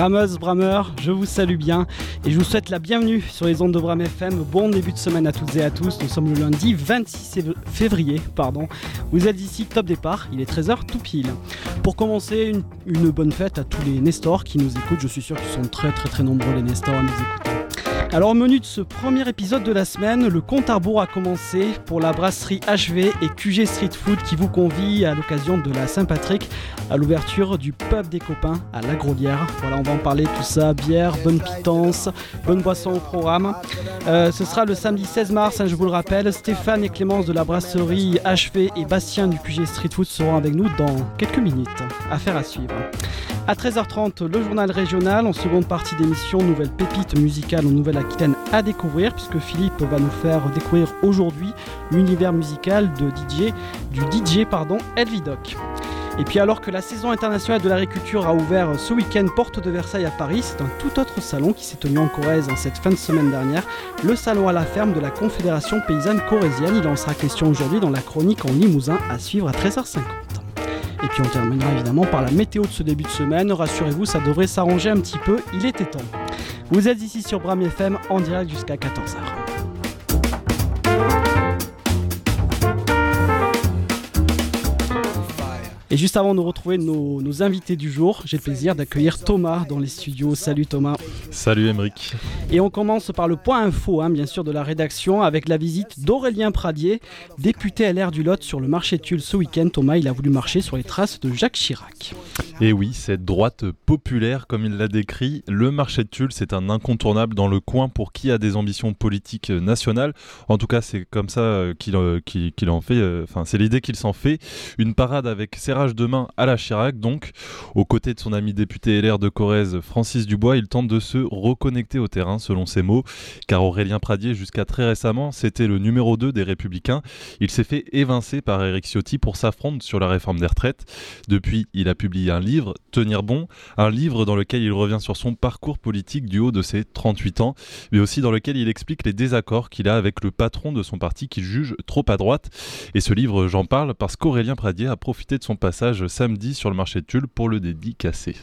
Brameuse, Brameur, je vous salue bien et je vous souhaite la bienvenue sur les ondes de Bram FM. Bon début de semaine à toutes et à tous. Nous sommes le lundi 26 février. Pardon. Vous êtes ici, top départ, il est 13h tout pile. Pour commencer, une, bonne fête à tous les Nestors qui nous écoutent. Je suis sûr qu'ils sont très très très nombreux les Nestors à nous écouter. Alors au menu de ce premier épisode de la semaine, le compte à rebours a commencé pour la brasserie HV et QG Street Food qui vous convie à l'occasion de la Saint-Patrick à l'ouverture du pub des copains à la Grolière. Voilà, on va en parler tout ça, bière, bonne pitance, bonne boisson au programme. Euh, ce sera le samedi 16 mars, hein, je vous le rappelle. Stéphane et Clémence de la brasserie HV et Bastien du QG Street Food seront avec nous dans quelques minutes. Affaire à suivre. À 13h30, le journal régional. En seconde partie d'émission, nouvelle pépite musicale en À découvrir, puisque Philippe va nous faire découvrir aujourd'hui l'univers musical de DJ, du DJ pardon, Elvidoc. Et puis alors que la saison internationale de l'agriculture a ouvert ce week-end porte de Versailles à Paris, c'est un tout autre salon qui s'est tenu en Corrèze cette fin de semaine dernière, le salon à la ferme de la Confédération paysanne corrézienne. Il en sera question aujourd'hui dans la chronique en Limousin à suivre à 13h50. Et puis on terminera évidemment par la météo de ce début de semaine. Rassurez-vous, ça devrait s'arranger un petit peu, il était temps. Vous êtes ici sur Bram FM en direct jusqu'à 14h. Et juste avant de retrouver nos, invités du jour, j'ai le plaisir d'accueillir Thomas dans les studios. Salut Thomas. Salut Emeric. Et on commence par le point info, hein, bien sûr, de la rédaction, avec la visite d'Aurélien Pradier, député LR du Lot sur le marché Tulle ce week-end. Thomas, il a voulu marcher sur les traces de Jacques Chirac. Et oui, cette droite populaire, comme il l'a décrit, le marché de Tulle, c'est un incontournable dans le coin pour qui a des ambitions politiques nationales. En tout cas, c'est comme ça euh, euh, qu'il en fait, euh, enfin, c'est l'idée qu'il s'en fait. Une parade avec ses demain à la Chirac, donc. Aux côtés de son ami député LR de Corrèze, Francis Dubois, il tente de se reconnecter au terrain, selon ses mots, car Aurélien Pradier, jusqu'à très récemment, c'était le numéro 2 des Républicains. Il s'est fait évincer par Eric Ciotti pour s'affronter sur la réforme des retraites. Depuis, il a publié un livre, Tenir bon, un livre dans lequel il revient sur son parcours politique du haut de ses 38 ans, mais aussi dans lequel il explique les désaccords qu'il a avec le patron de son parti qu'il juge trop à droite. Et ce livre, j'en parle parce qu'Aurélien Pradier a profité de son passé samedi sur le marché de Tulle pour le dédicacer.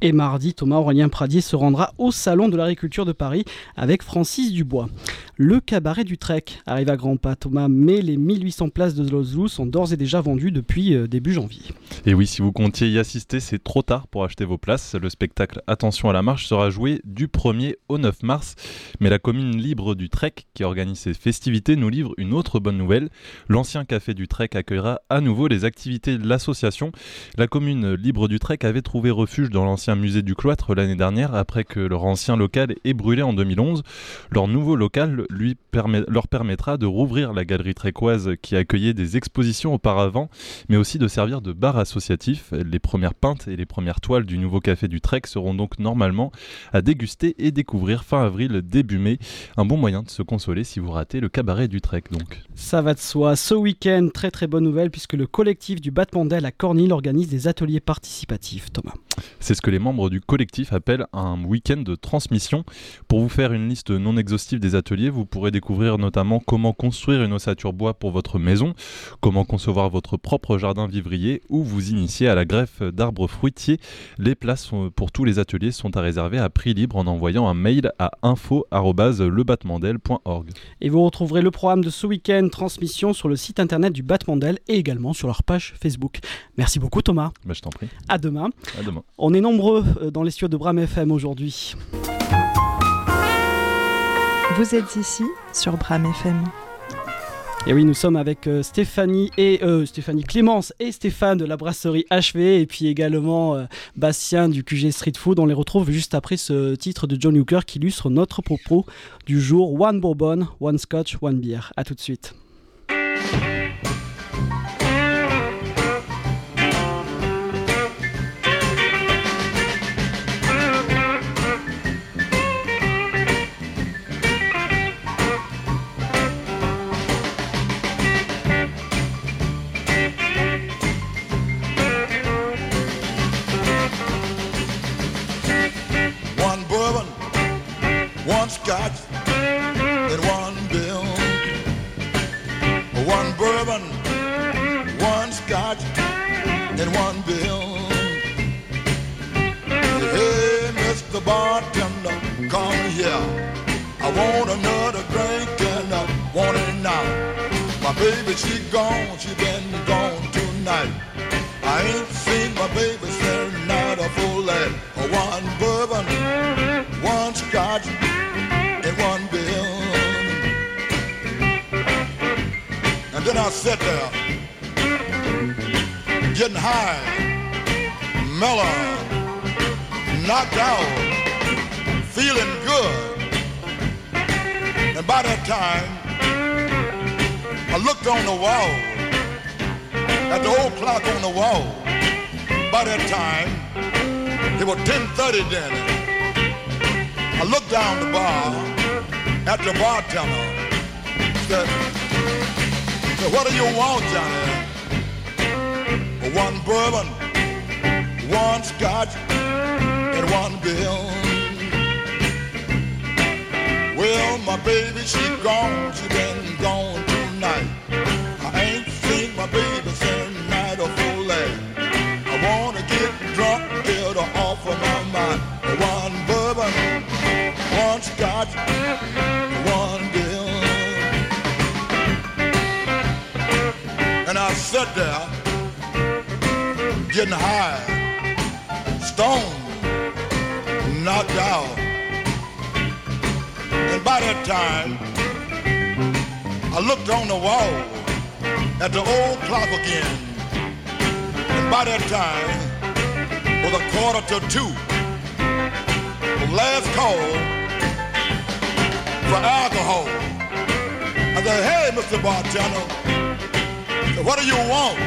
Et mardi, Thomas Aurélien Pradier se rendra au Salon de l'agriculture de Paris avec Francis Dubois. Le cabaret du Trek arrive à grands pas, Thomas, mais les 1800 places de Zlozlou sont d'ores et déjà vendues depuis euh, début janvier. Et oui, si vous comptiez y assister, c'est trop tard pour acheter vos places. Le spectacle Attention à la marche sera joué du 1er au 9 mars. Mais la commune libre du Trek, qui organise ces festivités, nous livre une autre bonne nouvelle. L'ancien café du Trek accueillera à nouveau les activités de l'association. La commune libre du Trek avait trouvé refuge dans l'ancien musée du cloître l'année dernière après que leur ancien local ait brûlé en 2011. Leur nouveau local leur permettra de rouvrir la galerie trécoise qui accueillait des expositions auparavant, mais aussi de servir de bar associatif. Les premières et les premières toiles du nouveau café du Trek seront donc normalement à déguster et découvrir fin avril, début mai. Un bon moyen de se consoler si vous ratez le cabaret du Trek donc. Ça va de soi. Ce week-end, très très bonne nouvelle puisque le collectif du Battement d'Aile à Cornille organise des ateliers participatifs. Thomas. C'est ce que les membres du collectif appellent un week-end de transmission. Pour vous faire une liste non exhaustive des ateliers, vous pourrez découvrir notamment comment construire une ossature bois pour votre maison, comment concevoir votre propre jardin vivrier ou vous initier à la greffe d'arbres fruitiers. Les places pour tous les ateliers sont à réserver à prix libre en envoyant un mail à info@lebattemandel.org. Et vous retrouverez le programme de ce week-end transmission sur le site internet du Batmandel et également sur leur page Facebook. Merci beaucoup Thomas. Bah, je t'en prie. À demain. À demain. On est nombreux euh, dans les studios de Bram FM aujourd'hui. Vous êtes ici sur Bram FM. Et oui, nous sommes avec euh, Stéphanie et euh, Stéphanie Clémence et Stéphane de la brasserie HV et puis également Bastien du QG Street Food. On les retrouve juste après ce titre de John Hooker qui illustre notre propos du jour One Bourbon, One Scotch, One Beer. A tout de suite. in one bill. One bourbon, one scotch, and one bill. Hey, Mr. Bartender, come here. I want another drink and I want it now. My baby, she gone, she been gone tonight. I ain't seen my baby since night of full life. One bourbon, one scotch. Sat there, getting high, mellow, knocked out, feeling good. And by that time, I looked on the wall, at the old clock on the wall. By that time, it was 10.30 then. I looked down the bar at the bartender. Said, what do you want, Johnny? One bourbon, one scotch, and one bill. Well, my baby, she gone, she been gone Sat there, getting high, stoned, knocked out. And by that time, I looked on the wall at the old clock again. And by that time, was a quarter to two. The last call for alcohol. I said, hey, Mr. Bartender, what do you want?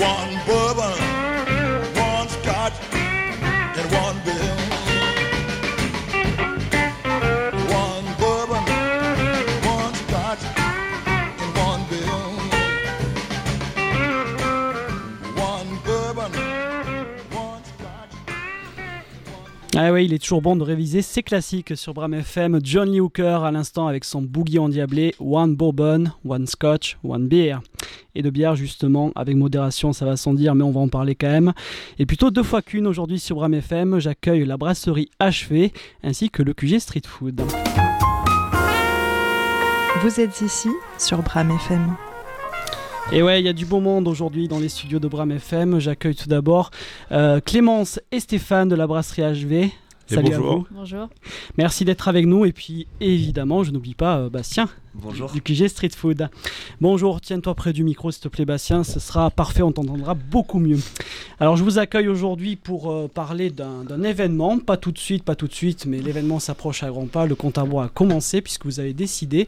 One bourbon, Ah ouais, il est toujours bon de réviser ses classiques sur Bram FM. John Lee Hooker à l'instant avec son boogie endiablé, One Bourbon, One Scotch, One Beer. Et de bière justement, avec modération ça va sans dire, mais on va en parler quand même. Et plutôt deux fois qu'une aujourd'hui sur Bram FM, j'accueille la brasserie HV ainsi que le QG Street Food. Vous êtes ici sur Bram FM. Et ouais, il y a du beau monde aujourd'hui dans les studios de Bram FM. J'accueille tout d'abord euh, Clémence et Stéphane de la brasserie HV. Salut à bonjour. vous. Bonjour. Merci d'être avec nous. Et puis évidemment, je n'oublie pas euh, Bastien Bonjour. du QG Street Food. Bonjour, tiens-toi près du micro s'il te plaît Bastien, ce sera parfait, on t'entendra beaucoup mieux. Alors je vous accueille aujourd'hui pour euh, parler d'un événement, pas tout de suite, pas tout de suite, mais l'événement s'approche à grands pas, le compte à rebours a commencé puisque vous avez décidé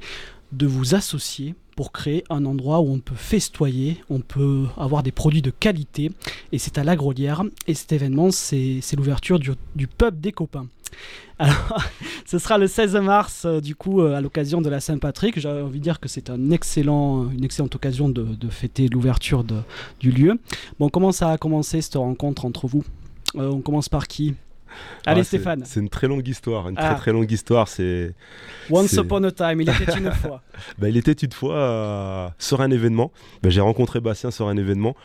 de vous associer pour créer un endroit où on peut festoyer, on peut avoir des produits de qualité, et c'est à la Grolière, et cet événement c'est l'ouverture du, pub des copains. Alors, ce sera le 16 mars, euh, du coup, euh, à l'occasion de la Saint-Patrick. J'ai envie de dire que c'est un excellent, une excellente occasion de, fêter l'ouverture du lieu. Bon, comment ça a commencé cette rencontre entre vous? Euh, On commence par qui? Allez, Ah, c'est- Stéphane. C'est une très longue histoire, une Ah. très très longue histoire. C'est, Once upon a time, il était une fois. bah, il était une fois euh, sur un événement. Bah, j'ai rencontré Bastien sur un événement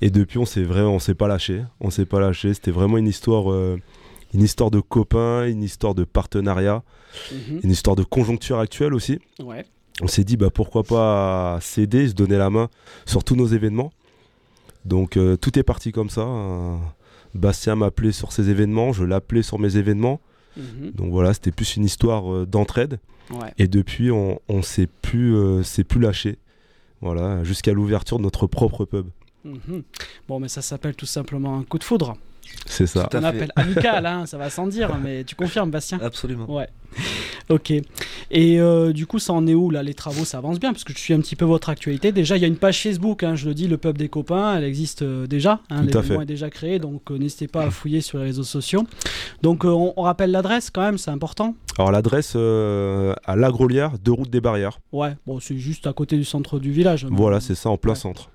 et depuis on s'est vraiment, on s'est pas lâché. On s'est pas lâché. C'était vraiment une histoire, euh, une histoire de copains, une histoire de partenariat, Mhm. une histoire de conjoncture actuelle aussi. Ouais. On s'est dit bah pourquoi pas s'aider, se donner la main sur tous nos événements. Donc euh, tout est parti comme ça. Bastien m'appelait sur ses événements, je l'appelais sur mes événements. Mhm. Donc voilà, c'était plus une histoire euh, d'entraide. Ouais. Et depuis, on, on s'est plus, euh, s'est plus lâché. Voilà, jusqu'à l'ouverture de notre propre pub. Mhm. Bon, mais ça s'appelle tout simplement un coup de foudre. C'est ça. On appelle amical, hein, ça va sans dire, mais tu confirmes, Bastien Absolument. Ouais. Ok. Et euh, du coup, ça en est où là Les travaux, ça avance bien? Parce que je suis un petit peu votre actualité. Déjà, il y a une page Facebook, hein, je le dis, le pub des copains, elle existe euh, déjà. Hein, Tout à L'événement fait. est déjà créé, donc euh, n'hésitez pas à fouiller sur les réseaux sociaux. Donc, euh, on, on rappelle l'adresse quand même, c'est important? Alors l'adresse euh, à La Grolière, deux routes des barrières. Ouais, bon, c'est juste à côté du centre du village. Voilà, c'est ça, en plein Ouais. centre.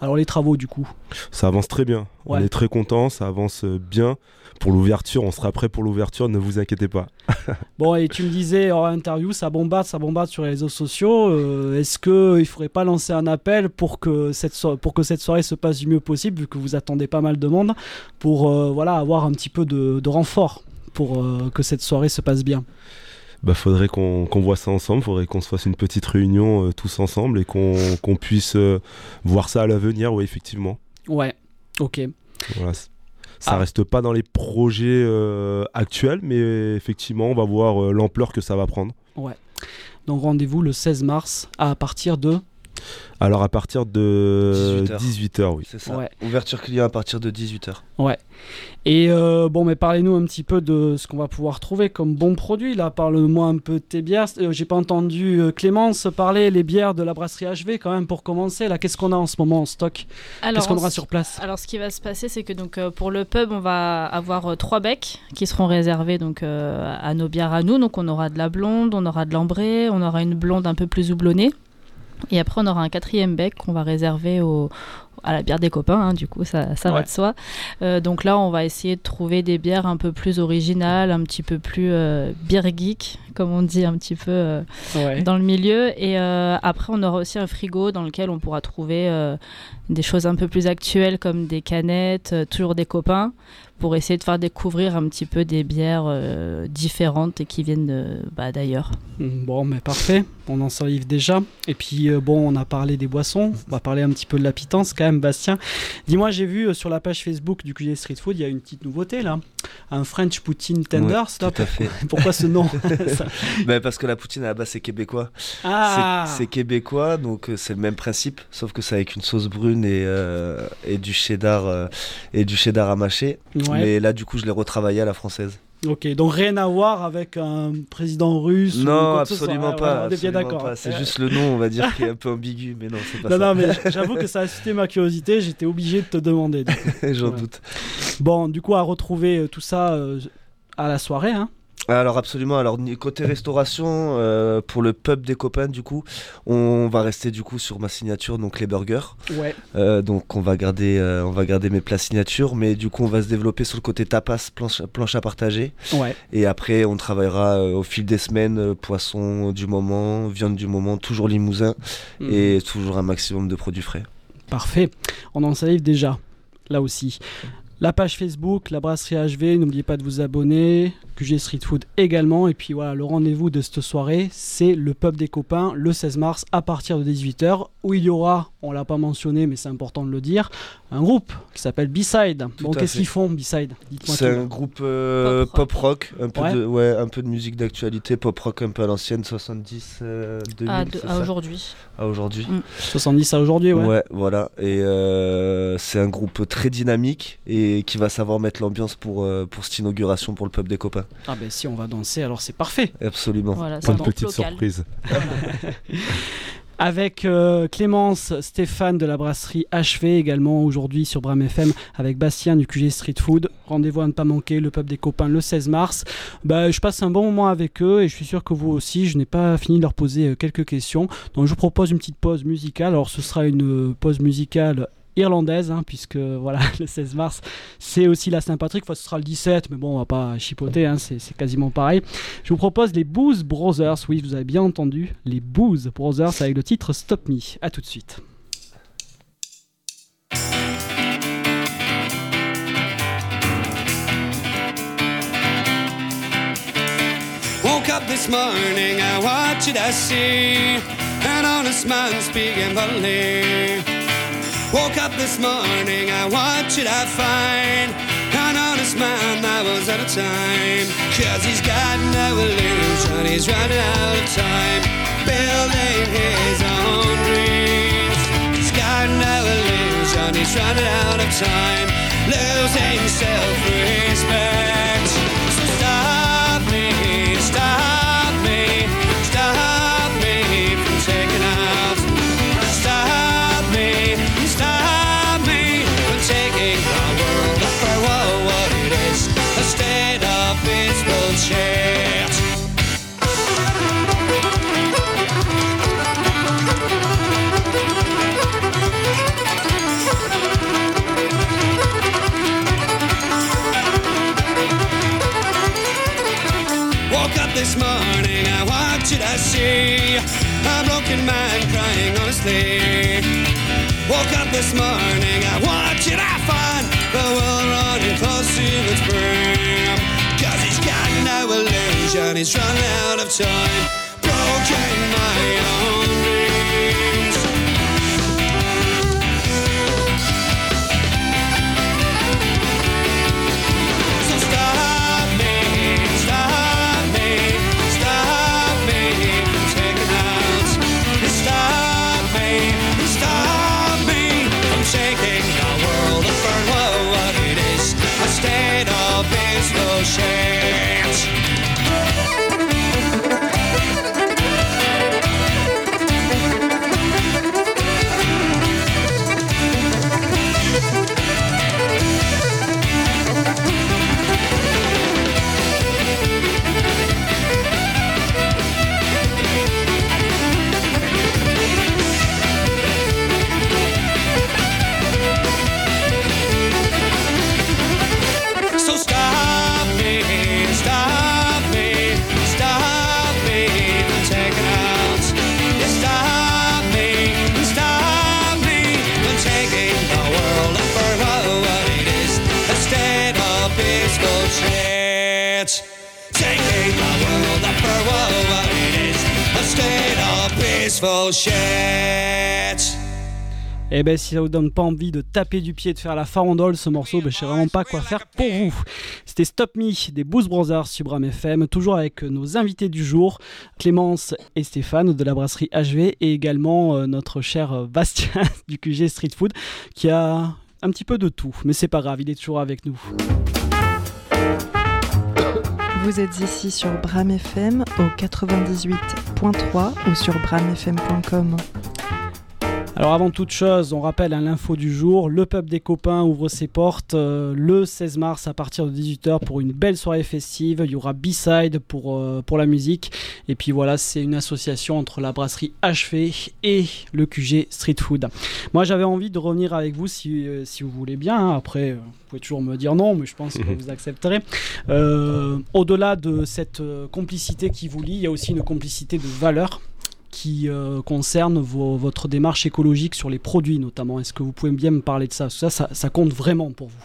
Alors, les travaux, du coup? Ça avance très bien. On est très content, ça avance bien. Pour l'ouverture, on sera prêt pour l'ouverture, ne vous inquiétez pas. Bon, et tu me disais hors interview, ça bombarde, ça bombarde sur les réseaux sociaux. Euh, Est-ce qu'il ne faudrait pas lancer un appel pour que, cette so- pour que cette soirée se passe du mieux possible, vu que vous attendez pas mal de monde, pour euh, voilà, avoir un petit peu de, de renfort pour euh, que cette soirée se passe bien? Bah, faudrait qu'on qu'on voit ça ensemble, faudrait qu'on se fasse une petite réunion euh, tous ensemble et qu'on qu'on puisse euh, voir ça à l'avenir, oui, effectivement. Ouais, ok. Voilà. Ça Ah. reste pas dans les projets euh, actuels, mais effectivement, on va voir euh, l'ampleur que ça va prendre. Donc rendez-vous le 16 mars à partir de... Alors à partir de 18 18h, oui. C'est ça. Ouais. Ouverture client à partir de 18h. Et euh, bon, mais parlez-nous un petit peu de ce qu'on va pouvoir trouver comme bon produit. Là, parle-moi un peu de tes bières. Euh, J'ai pas entendu euh, Clémence parler les bières de la brasserie HV quand même pour commencer. Là, qu'est-ce qu'on a en ce moment en stock? Alors, Qu'est-ce qu'on aura sur place? Alors, ce qui va se passer, c'est que donc euh, pour le pub, on va avoir euh, trois becs qui seront réservés donc euh, à nos bières à nous. Donc, on aura de la blonde, on aura de l'ambrée, on aura une blonde un peu plus houblonnée, et après, on aura un quatrième bec qu'on va réserver au à la bière des copains, hein, du coup, ça, ça Ouais. va de soi. Euh, donc là, on va essayer de trouver des bières un peu plus originales, un petit peu plus euh, beer geek, comme on dit un petit peu euh, Ouais. dans le milieu. Et euh, après, on aura aussi un frigo dans lequel on pourra trouver des choses un peu plus actuelles comme des canettes, toujours des copains, pour essayer de faire découvrir un petit peu des bières euh, différentes et qui viennent bah, d'ailleurs. Mm, Bon, mais parfait. On en salive déjà. Et puis, euh, bon, on a parlé des boissons. On va parler un petit peu de la pitance quand même, Bastien. Dis-moi, j'ai vu euh, sur la page Facebook du QG Street Food, il y a une petite nouveauté là. Un French Poutine Tender. Ouais, Stop. Tout à fait. Pourquoi ce nom? Ça- Ben, parce que la poutine à la base c'est québécois. Ah C'est c'est québécois, donc euh, c'est le même principe, sauf que c'est avec une sauce brune et, euh, et du cheddar euh, et du cheddar à mâcher. Ouais. Mais là du coup je l'ai retravaillé à la française. Ok, donc rien à voir avec un président russe non, absolument pas. ouais, on est bien absolument d'accord. pas. C'est Ouais. juste le nom, on va dire, qui est un peu ambigu, mais non, c'est pas Non, ça. non, mais j'avoue que ça a suscité ma curiosité. J'étais obligé de te demander. J'en Ouais. doute. Bon, du coup, à retrouver euh, tout ça euh, à la soirée. Hein. Alors absolument. Alors côté restauration, euh, pour le pub des copains, du coup, on va rester du coup sur ma signature, donc les burgers. Ouais. Euh, donc on va garder, euh, on va garder mes plats signature, mais du coup on va se développer sur le côté tapas, planche, planche à partager. Ouais. Et après on travaillera au fil des semaines, poisson du moment, viande du moment, toujours limousin Mhm. et toujours un maximum de produits frais. Parfait. On en salive déjà, là aussi. La page Facebook, la brasserie HV, n'oubliez pas de vous abonner. QG Street Food également. Et puis voilà, le rendez-vous de cette soirée, c'est le pub des copains le 16 mars à partir de 18h, où il y aura, on l'a pas mentionné, mais c'est important de le dire, un groupe qui s'appelle B-Side. Bon, qu'est-ce qu'ils font, B-Side? Dites-moi C'est un groupe euh, Pop pop rock, un peu Ouais. de, ouais, un peu de musique d'actualité, pop rock un peu à l'ancienne, 70, euh, 2000, à, de- aujourd'hui. à aujourd'hui. 70 à aujourd'hui, ouais. Ouais. voilà. Et euh, c'est un groupe très dynamique et qui va savoir mettre l'ambiance pour, euh, pour cette inauguration pour le pub des copains. Ah ben si on va danser, alors c'est parfait. Absolument. Voilà, de petite local. surprise. Avec euh, Clémence, Stéphane de la brasserie HV également aujourd'hui sur Bram FM avec Bastien du QG Street Food. Rendez-vous à ne pas manquer, le pub des copains le 16 mars. Bah, je passe un bon moment avec eux et je suis sûr que vous aussi. Je n'ai pas fini de leur poser euh, quelques questions. Donc je vous propose une petite pause musicale. Alors ce sera une pause musicale irlandaise hein, puisque voilà le 16 mars c'est aussi la Saint-Patrick. Ce sera le 17 mais bon on va pas chipoter hein, c'est quasiment pareil. Je vous propose les Booze Brothers. Oui vous avez bien entendu les Booze Brothers avec le titre Stop Me. À tout de suite. Woke up this morning, I I see? Honest man. Woke up this morning, I what did I find? An honest man that was out of time. Cause he's got no illusion, he's running out of time. Building his own dreams. He's got no illusion, he's running out of time. Losing self-respect. See? A broken man crying honestly. Woke up this morning, I what did I find? The world running close to its brim. Cause he's illusion is run out of time. shame. Of peaceful shit. Et ben si ça vous donne pas envie de taper du pied et de faire la farandole ce morceau, ben, je sais vraiment pas quoi faire pour vous. C'était Stop Me des Boost Brothers sur Bram FM, toujours avec nos invités du jour, Clémence et Stéphane de la brasserie HV et également euh, notre cher euh, Bastien du QG Street Food qui a un petit peu de tout, mais c'est pas grave, il est toujours avec nous. Vous êtes ici sur Bram FM au 98.3 ou sur bramfm.com. Alors avant toute chose, on rappelle hein, l'info du jour, le pub des copains ouvre ses portes euh, le 16 mars à partir de 18h pour une belle soirée festive, il y aura B-Side pour, euh, pour la musique et puis voilà c'est une association entre la brasserie HV et le QG Street Food. Moi j'avais envie de revenir avec vous si, euh, si vous voulez bien, hein. après vous pouvez toujours me dire non mais je pense que vous accepterez. Au-delà de cette complicité qui vous lie, il y a aussi une complicité de valeurs qui euh, concerne vos- votre démarche écologique sur les produits notamment. Est-ce que vous pouvez bien me parler de ça? Parce que ça, ça, ça compte vraiment pour vous.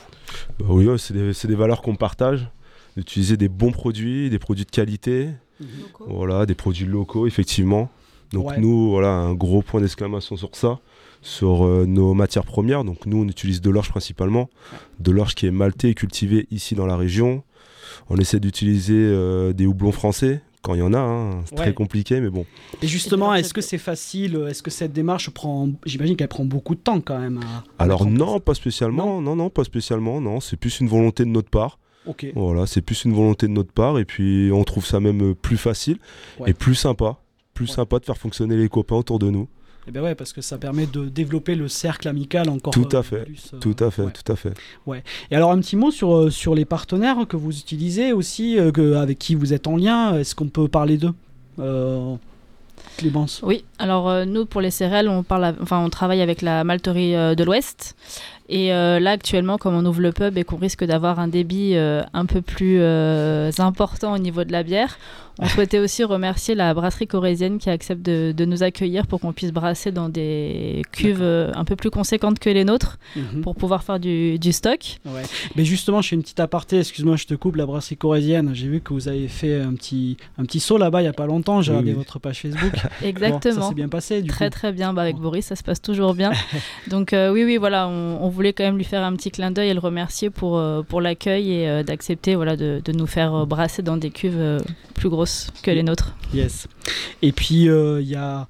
Bah oui, ouais, c'est des, valeurs qu'on partage. D'utiliser des bons produits, des produits de qualité, voilà, des produits locaux, effectivement. Donc Ouais. nous, voilà, un gros point d'exclamation sur ça, sur euh, nos matières premières. Donc nous, on utilise de l'orge principalement, de l'orge qui est maltée et cultivée ici dans la région. On essaie d'utiliser euh, des houblons français quand il y en a. hein. C'est Ouais. très compliqué, mais bon. Et justement, est-ce que c'est facile Est-ce que cette démarche prend... J'imagine qu'elle prend beaucoup de temps quand même. à- Alors non, pas spécialement. Non, non, pas spécialement. Non, c'est plus une volonté de notre part. place. Ok. Voilà, c'est plus une volonté de notre part et puis on trouve ça même plus facile Ouais. et plus sympa. Plus Ouais. sympa de faire fonctionner les copains autour de nous. Et ben ouais, parce que ça permet de développer le cercle amical encore Tout à euh, fait, plus, euh, Tout à fait, ouais. tout à fait. Et alors un petit mot sur, euh, sur les partenaires que vous utilisez aussi, euh, que, avec qui vous êtes en lien. Est-ce qu'on peut parler d'eux Euh, Clémence? Oui, alors euh, nous pour les céréales, on parle, à- enfin on travaille avec la malterie euh, de l'Ouest. Et euh, là actuellement, comme on ouvre le pub et qu'on risque d'avoir un débit euh, un peu plus euh, important au niveau de la bière, on souhaitait aussi remercier la brasserie corésienne qui accepte de, de nous accueillir pour qu'on puisse brasser dans des cuves euh, un peu plus conséquentes que les nôtres Mhm. pour pouvoir faire du, du stock. Ouais. Mais justement, je fais une petite aparté, excuse-moi, je te coupe, la brasserie corésienne. J'ai vu que vous avez fait un petit, un petit saut là-bas il n'y a pas longtemps. J'ai Oui, regardé oui. votre page Facebook. Bon, ça Exactement. s'est bien passé du Très coup. très bien, bah, avec Bon. Boris ça se passe toujours bien. Donc euh, oui oui voilà, on, on voulait quand même lui faire un petit clin d'œil et le remercier pour, euh, pour l'accueil et euh, d'accepter voilà, de, de nous faire euh, brasser dans des cuves plus grosses que les nôtres. Yes. Et puis, il y a,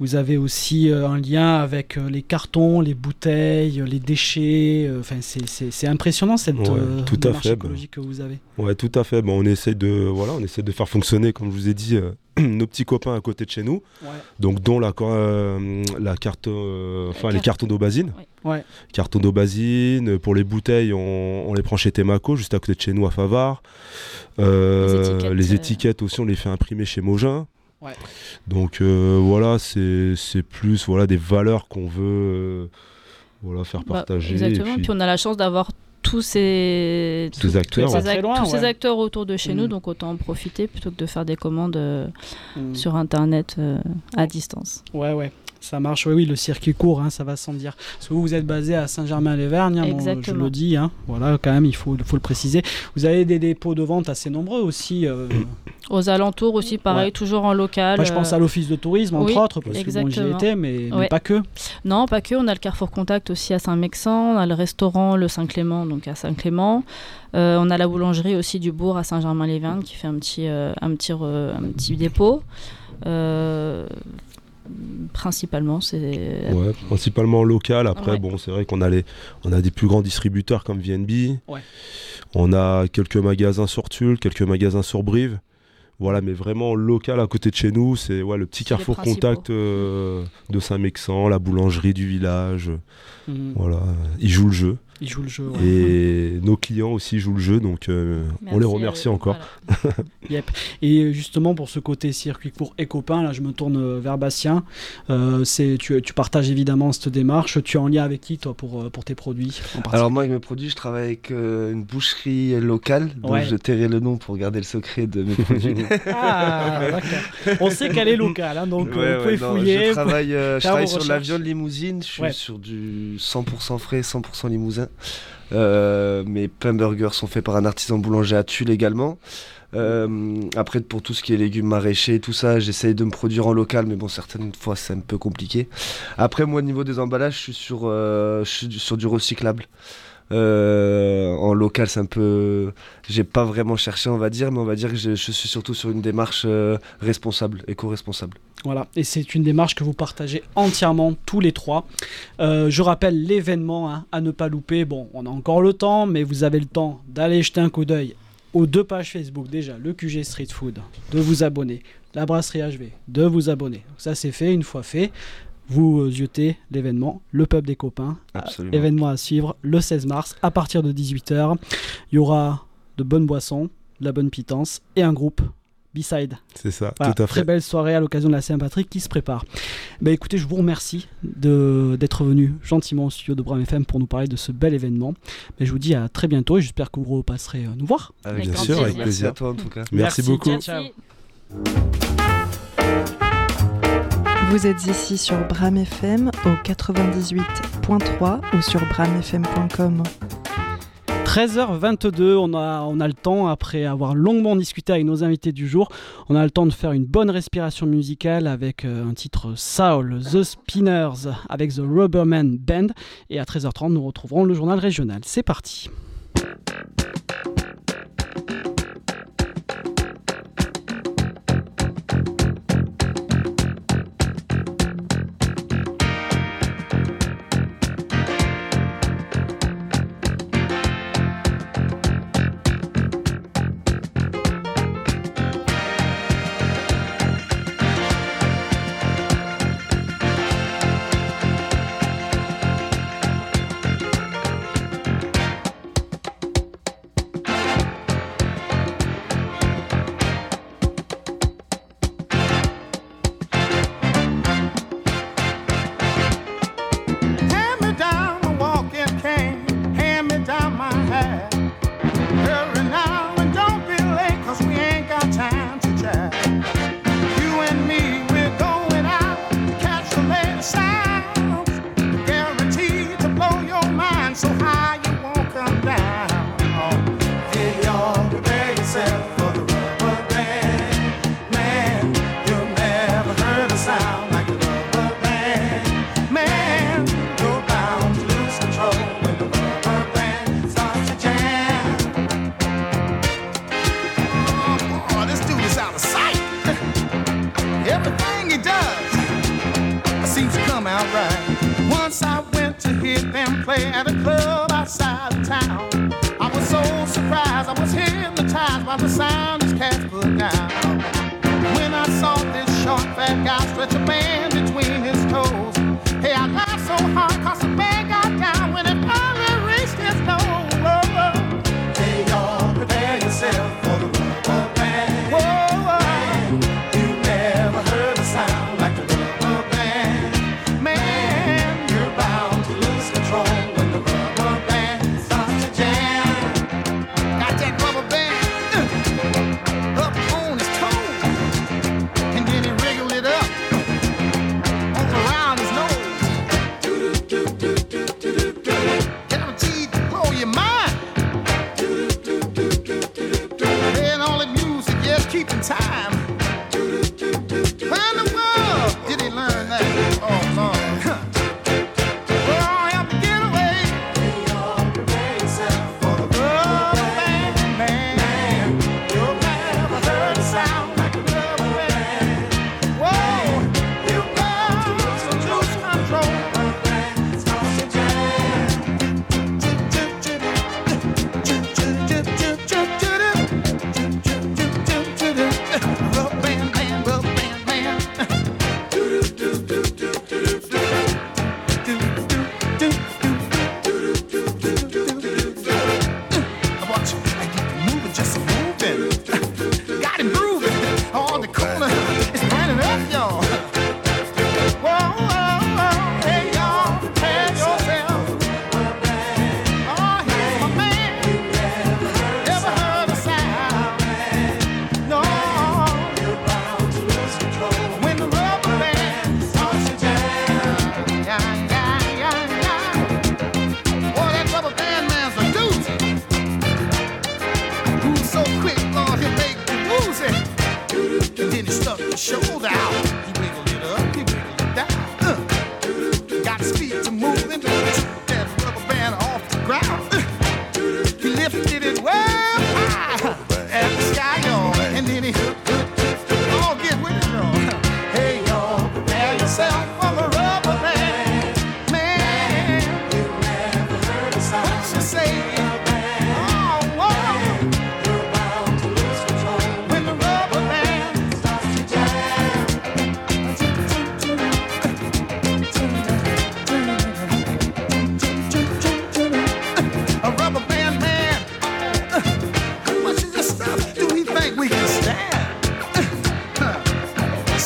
vous avez aussi euh, un lien avec euh, les cartons, les bouteilles, les déchets. euh, Enfin, c'est- impressionnant cette Ouais, euh, tout à démarche fait, bah. écologique que vous avez. Ouais, tout à fait. Bon, on essaie de, voilà, on essaie de faire fonctionner, comme je vous ai dit, euh, nos petits copains à côté de chez nous. Ouais. Donc, dont la, euh, la carte, euh, enfin, La les cartons d'aubazine. Ouais. Cartons d'aubazine. Pour les bouteilles, on, on les prend chez Temaco, juste à côté de chez nous à Favard. Euh, Les étiquettes, les étiquettes aussi, on les fait imprimer chez Mogin. Ouais. Donc euh, voilà, c'est c'est plus voilà des valeurs qu'on veut euh, voilà faire Bah, partager. et exactement. puis- Puis on a la chance d'avoir tous ces, Tous acteurs, tous ouais. ces, Très loin, tous ces ouais. acteurs autour de chez Mm. nous, donc autant en profiter plutôt que de faire des commandes euh, Mm. sur internet euh, à distance. Ouais, ouais. Ça marche, oui, oui, le circuit court, hein, ça va sans dire. Parce que vous, vous êtes basé à Saint-Germain-les-Vergnes, hein, bon, je le dis, hein, voilà, quand même, il faut, faut le préciser. Vous avez des dépôts de vente assez nombreux aussi. euh, Aux alentours aussi, pareil, Ouais. toujours en local. moi, je pense euh, à l'office de tourisme, entre oui, autres, parce que bon, j'y étais, mais, mais Ouais. pas que. Non, pas que. On a le Carrefour Contact aussi à Saint-Mexan. On a le restaurant Le Saint-Clément, donc à Saint-Clément. Euh, on a la boulangerie aussi du Bourg à Saint-Germain-les-Vergnes qui fait un petit, euh, un petit, un petit dépôt. Euh, principalement, c'est. Ouais, principalement local. Après, Ouais. bon, c'est vrai qu'on a, les- on a des plus grands distributeurs comme VNB. Ouais. On a quelques magasins sur Tulle, quelques magasins sur Brive. Voilà, mais vraiment local à côté de chez nous, c'est ouais, le petit carrefour contact euh, de Saint-Mexan, la boulangerie du village. Mhm. Voilà, ils jouent le jeu. Ils jouent le jeu. ouais. Et nos clients aussi jouent le jeu, donc euh, on les Merci, remercie euh, encore. voilà. Et justement, pour ce côté circuit court et copain, là, je me tourne euh, vers Bastien. Euh, c'est, tu, tu partages évidemment cette démarche. Tu es en lien avec qui, toi, pour, pour tes produits en Alors moi avec mes produits, je travaille avec euh, une boucherie locale, donc Ouais. je tairai le nom pour garder le secret de mes produits. Ah, d'accord. On sait qu'elle est locale, hein, donc Ouais, vous ouais, pouvez non, fouiller. Je travaille, euh, je travaille sur de la viande limousine, je suis Ouais. sur du 100% frais, 100% limousin. Euh, mes pains burgers sont faits par un artisan boulanger à Tulle également. Euh, après, pour tout ce qui est légumes maraîchers et tout ça, j'essaye de me produire en local, mais bon, certaines fois c'est un peu compliqué. Après, moi, au niveau des emballages, je suis sur, euh, du recyclable. Euh, en local, c'est un peu. J'ai pas vraiment cherché, on va dire, mais on va dire que je, suis surtout sur une démarche euh, responsable, éco-responsable. Voilà, et c'est une démarche que vous partagez entièrement tous les trois. Euh, je rappelle l'événement hein, à ne pas louper. Bon, on a encore le temps, mais vous avez le temps d'aller jeter un coup d'œil aux deux pages Facebook déjà, le QG Street Food, de vous abonner, la brasserie HV, de vous abonner. Ça c'est fait, une fois fait, vous euh, jetez l'événement, le pub des copains, Absolument. événement à suivre le 16 mars à partir de 18h. Il y aura de bonnes boissons, de la bonne pitance et un groupe B-side. C'est ça, Voilà, tout à Très fait. belle soirée à l'occasion de la Saint-Patrick qui se prépare. Bah écoutez, je vous remercie de- d'être venu gentiment au studio de Bram FM pour nous parler de ce bel événement. Mais je vous dis à très bientôt et j'espère que vous repasserez euh, nous voir. Avec Bien sûr, avec Merci plaisir. à toi en tout cas. Merci beaucoup. ciao, ciao. Vous êtes ici sur Bram FM au 98.3 ou sur bramfm.com. 13h22, on a, on a le temps, après avoir longuement discuté avec nos invités du jour, on a le temps de faire une bonne respiration musicale avec euh, un titre Soul, The Spinners, avec The Rubberman Band. Et à 13h30, nous retrouverons le journal régional. C'est parti.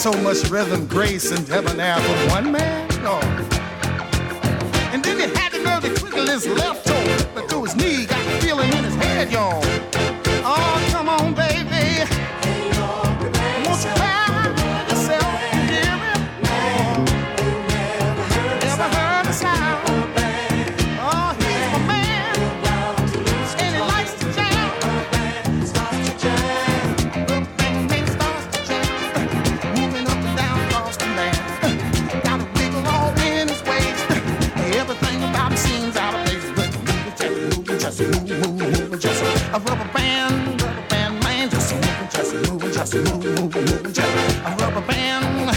So much rhythm, grace, and debonair from one man? Oh. And then he had to go to twinkle his left toe, but through his knee, got the feeling in his head, y'all. Oh, a rubber band, rubber band man, just moving, just moving, just move, moving, just a rubber band,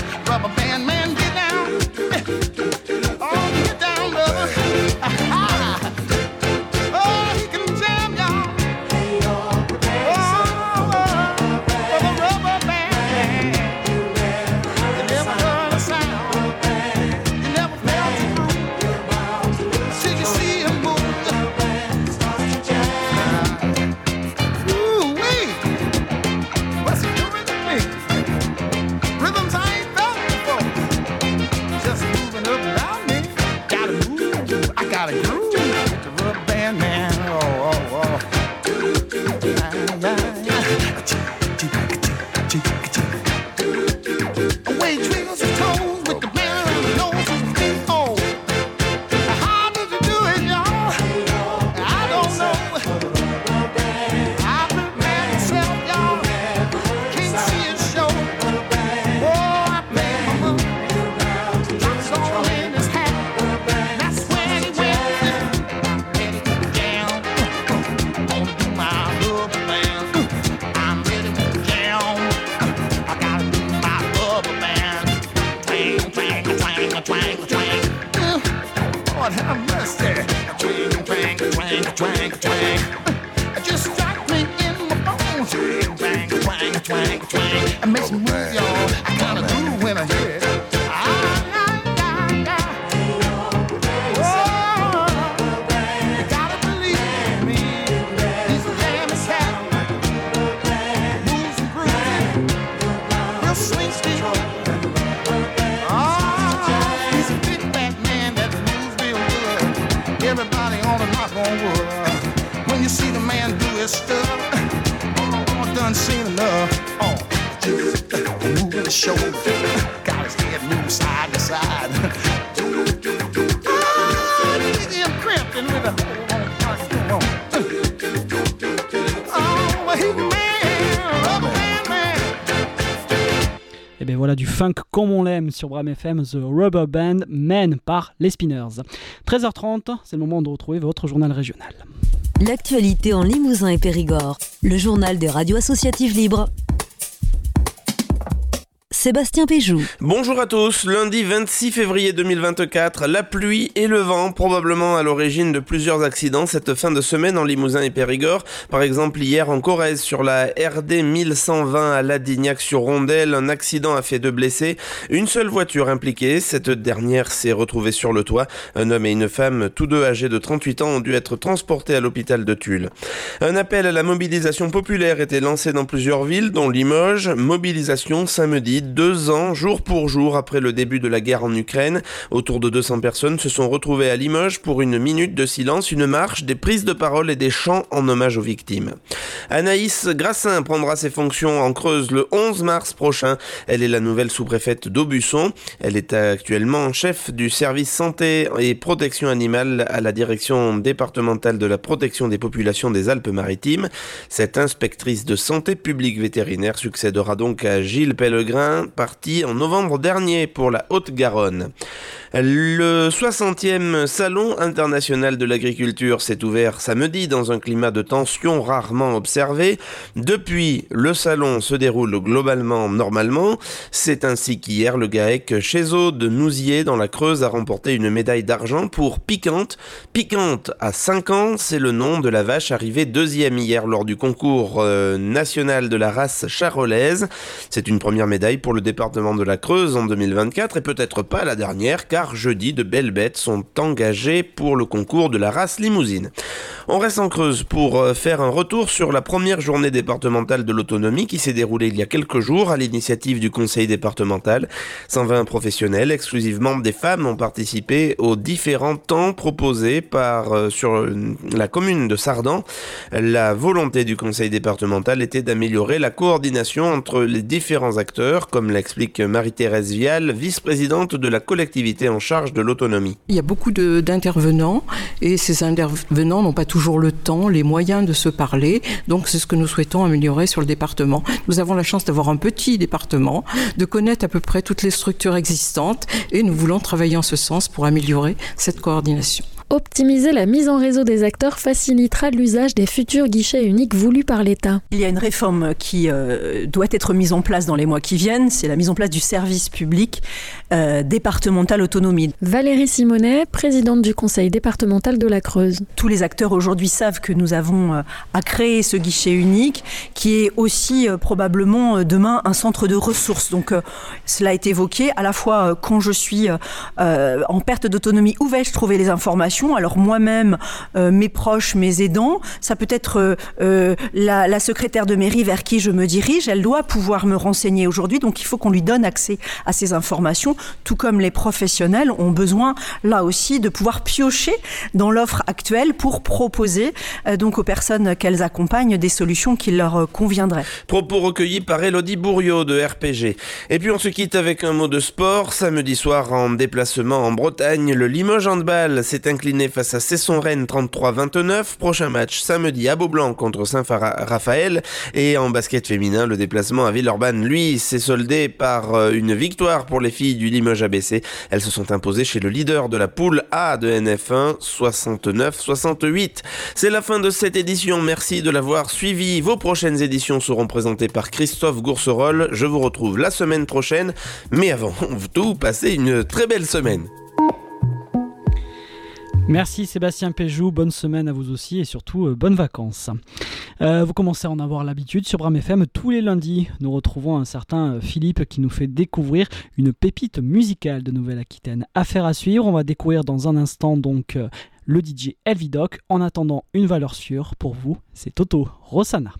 sur Bram FM, The Rubber Band Men par les Spinners. 13h30, c'est le moment de retrouver votre journal régional. L'actualité en Limousin et Périgord. Le journal des radios associatives libres. Sébastien Péjou. Bonjour à tous, lundi 26 février 2024, la pluie et le vent probablement à l'origine de plusieurs accidents cette fin de semaine en Limousin et Périgord. Par exemple hier en Corrèze sur la RD 1120 à Ladignac sur Rondelle, un accident a fait deux blessés, une seule voiture impliquée, cette dernière s'est retrouvée sur le toit. Un homme et une femme, tous deux âgés de 38 ans, ont dû être transportés à l'hôpital de Tulle. Un appel à la mobilisation populaire était lancé dans plusieurs villes dont Limoges, mobilisation samedi deux ans, jour pour jour, après le début de la guerre en Ukraine. Autour de 200 personnes se sont retrouvées à Limoges pour une minute de silence, une marche, des prises de parole et des chants en hommage aux victimes. Anaïs Grassin prendra ses fonctions en Creuse le 11 mars prochain. Elle est la nouvelle sous-préfète d'Aubusson. Elle est actuellement chef du service santé et protection animale à la direction départementale de la protection des populations des Alpes-Maritimes. Cette inspectrice de santé publique vétérinaire succédera donc à Gilles Pellegrin parti en novembre dernier pour la Haute-Garonne. Le 60e Salon international de l'agriculture s'est ouvert samedi dans un climat de tension rarement observé. Depuis, le salon se déroule globalement normalement. C'est ainsi qu'hier, le GAEC Chezo de Nouzier dans la Creuse a remporté une médaille d'argent pour Piquante. Piquante à 5 ans, c'est le nom de la vache arrivée deuxième hier lors du concours euh, national de la race charolaise. C'est une première médaille pour le département de la Creuse en 2024 et peut-être pas la dernière car jeudi, de belles bêtes sont engagées pour le concours de la race limousine. On reste en Creuse pour euh, faire un retour sur la première journée départementale de l'autonomie qui s'est déroulée il y a quelques jours à l'initiative du conseil départemental. 120 professionnels, exclusivement des femmes, ont participé aux différents temps proposés par euh, sur la commune de Sardan. La volonté du conseil départemental était d'améliorer la coordination entre les différents acteurs, comme l'explique Marie-Thérèse Vial, vice-présidente de la collectivité en charge de l'autonomie. Il y a beaucoup d'intervenants et ces intervenants n'ont pas toujours le temps, les moyens de se parler. Donc c'est ce que nous souhaitons améliorer sur le département. Nous avons la chance d'avoir un petit département, de connaître à peu près toutes les structures existantes et nous voulons travailler en ce sens pour améliorer cette coordination. Optimiser la mise en réseau des acteurs facilitera l'usage des futurs guichets uniques voulus par l'État. Il y a une réforme qui euh, doit être mise en place dans les mois qui viennent, c'est la mise en place du service public euh, départemental autonomie. Valérie Simonet, présidente du conseil départemental de la Creuse. Tous les acteurs aujourd'hui savent que nous avons euh, à créer ce guichet unique qui est aussi probablement demain un centre de ressources. Donc cela est évoqué à la fois quand je suis en perte d'autonomie, où vais-je trouver les informations Alors moi-même, euh, mes proches, mes aidants, ça peut être euh, euh, la, secrétaire de mairie vers qui je me dirige, elle doit pouvoir me renseigner aujourd'hui, donc il faut qu'on lui donne accès à ces informations, tout comme les professionnels ont besoin là aussi de pouvoir piocher dans l'offre actuelle pour proposer donc aux personnes qu'elles accompagnent des solutions qui leur conviendraient. Propos recueillis par Elodie Bourriot de RPG. Et puis on se quitte avec un mot de sport. Samedi soir en déplacement en Bretagne, le Limoges Handball s'est incliné face à Cesson-Rennes 33-29. Prochain match samedi à Beaublanc contre Saint-Raphaël. Et en basket féminin, le déplacement à Villeurbanne, lui, s'est soldé par euh, une victoire pour les filles du Limoges ABC. Elles se sont imposées chez le leader de la poule A de NF1, 69-68. C'est la fin de cette édition. Merci de l'avoir suivi. Vos prochaines éditions seront présentées par Christophe Gourcerol. Je vous retrouve la semaine prochaine. Mais avant tout, passez une très belle semaine. Merci Sébastien Péjou, bonne semaine à vous aussi et surtout euh, bonnes vacances. Euh, vous commencez à en avoir l'habitude sur Bram FM tous les lundis. Nous retrouvons un certain euh, Philippe qui nous fait découvrir une pépite musicale de Nouvelle-Aquitaine. Affaire à suivre, on va découvrir dans un instant donc le DJ Elvidoc. En attendant une valeur sûre pour vous, c'est Toto Rossana.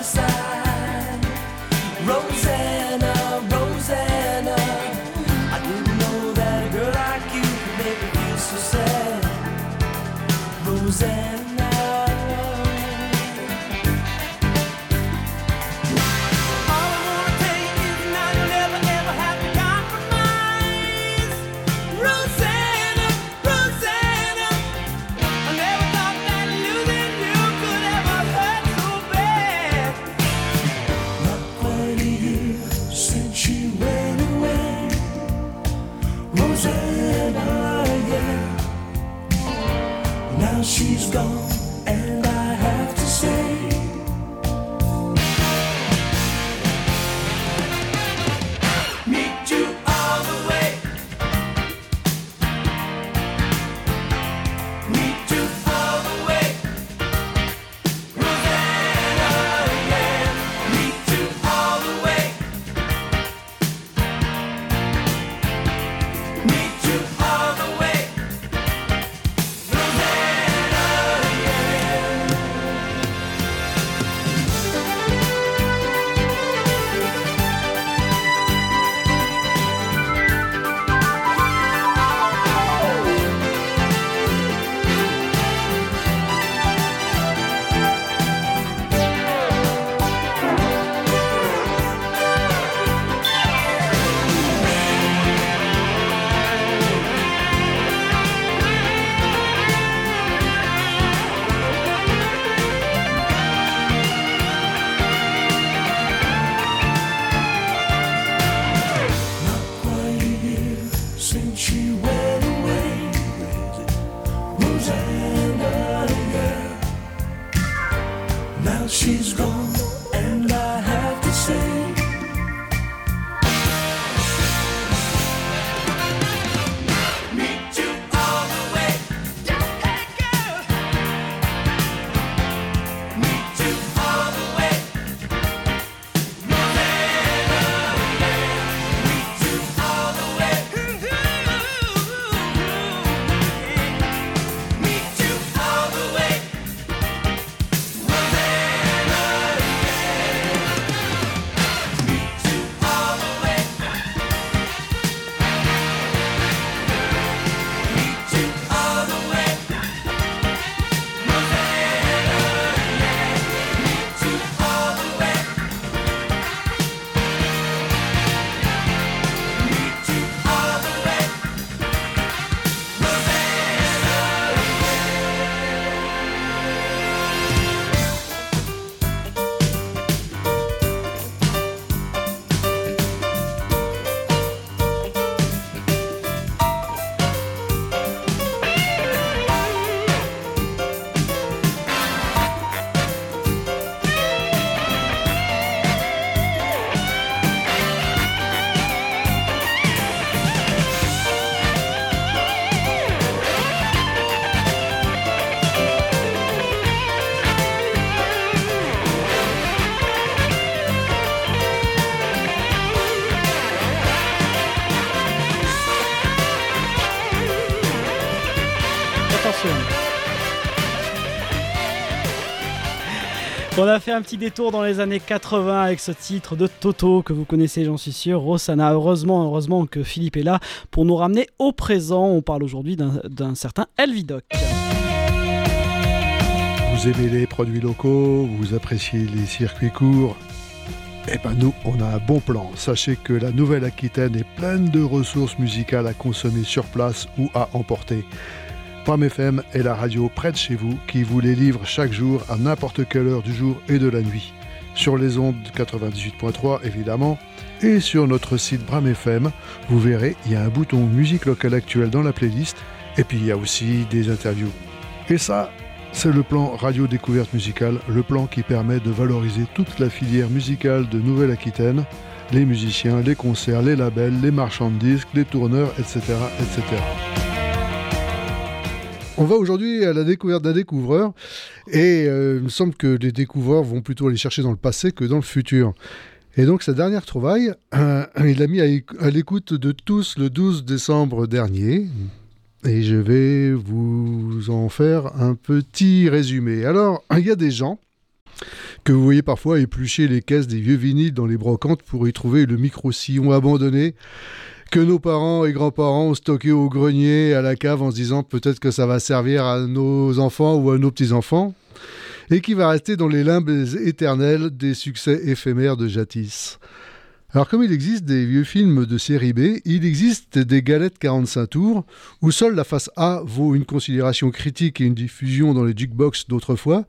The other On a fait un petit détour dans les années 80 avec ce titre de Toto que vous connaissez, j'en suis sûr. Rosanna, heureusement, heureusement que Philippe est là pour nous ramener au présent. On parle aujourd'hui d'un- d'un certain Elvidoc. Vous aimez les produits locaux, vous appréciez les circuits courts. Eh ben nous, on a un bon plan. Sachez que la Nouvelle-Aquitaine est pleine de ressources musicales à consommer sur place ou à emporter. Pam FM est la radio près de chez vous qui vous les livre chaque jour à n'importe quelle heure du jour et de la nuit. Sur les ondes 98.3 évidemment et sur notre site Bram FM, vous verrez, il y a un bouton musique locale actuelle dans la playlist et puis il y a aussi des interviews. Et ça, c'est le plan Radio Découverte Musicale, le plan qui permet de valoriser toute la filière musicale de Nouvelle-Aquitaine, les musiciens, les concerts, les labels, les marchands de disques, les tourneurs, etc. etc. On va aujourd'hui à la découverte d'un découvreur et euh, il me semble que les découvreurs vont plutôt aller chercher dans le passé que dans le futur. Et donc sa dernière trouvaille, euh, il l'a mis à, éc- à l'écoute de tous le 12 décembre dernier. Et je vais vous en faire un petit résumé. Alors, il y a des gens que vous voyez parfois éplucher les caisses des vieux vinyles dans les brocantes pour y trouver le micro-sillon abandonné que nos parents et grands-parents ont stocké au grenier, à la cave, en se disant peut-être que ça va servir à nos enfants ou à nos petits-enfants, et qui va rester dans les limbes éternels des succès éphémères de Jatis. Alors comme il existe des vieux films de série B, il existe des galettes 45 tours, où seule la face A vaut une considération critique et une diffusion dans les jukebox d'autrefois,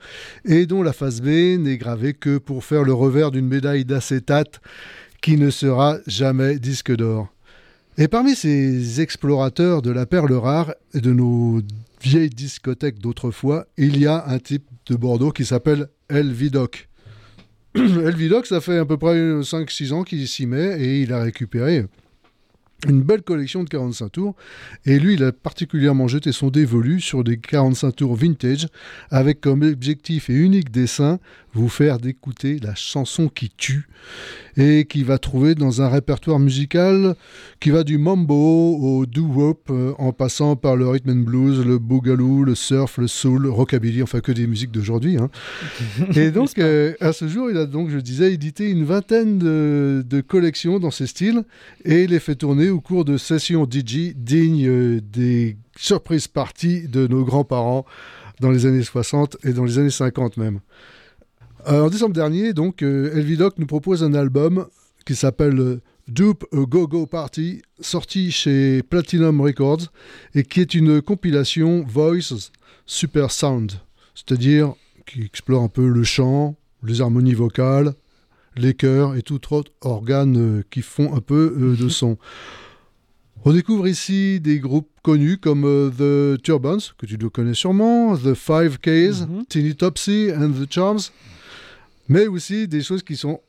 et dont la face B n'est gravée que pour faire le revers d'une médaille d'acétate qui ne sera jamais disque d'or. Et parmi ces explorateurs de la perle rare et de nos vieilles discothèques d'autrefois, il y a un type de Bordeaux qui s'appelle El Vidoc. El ça fait à peu près 5-6 ans qu'il s'y met et il a récupéré une belle collection de 45 tours. Et lui, il a particulièrement jeté son dévolu sur des 45 tours vintage avec comme objectif et unique dessin vous faire d'écouter la chanson qui tue et qui va trouver dans un répertoire musical qui va du mambo au doo-wop euh, en passant par le rhythm and blues, le boogaloo, le surf, le soul, rockabilly, enfin que des musiques d'aujourd'hui. hein. et donc euh, à ce jour, il a donc, je disais, édité une vingtaine de, de collections dans ces styles et les fait tourner au cours de sessions DJ dignes euh, des surprises parties de nos grands-parents dans les années 60 et dans les années 50 même. Euh, en décembre dernier, donc, euh, Elvidoc nous propose un album qui s'appelle Dupe a Go Go Party, sorti chez Platinum Records et qui est une compilation Voice Super Sound, c'est-à-dire qui explore un peu le chant, les harmonies vocales, les chœurs et tout autre organe qui font un peu euh, de son. On découvre ici des groupes connus comme euh, The Turbans, que tu dois connais sûrement, The Five Ks, Teeny Topsy and The Charms. mais aussi des choses qui sont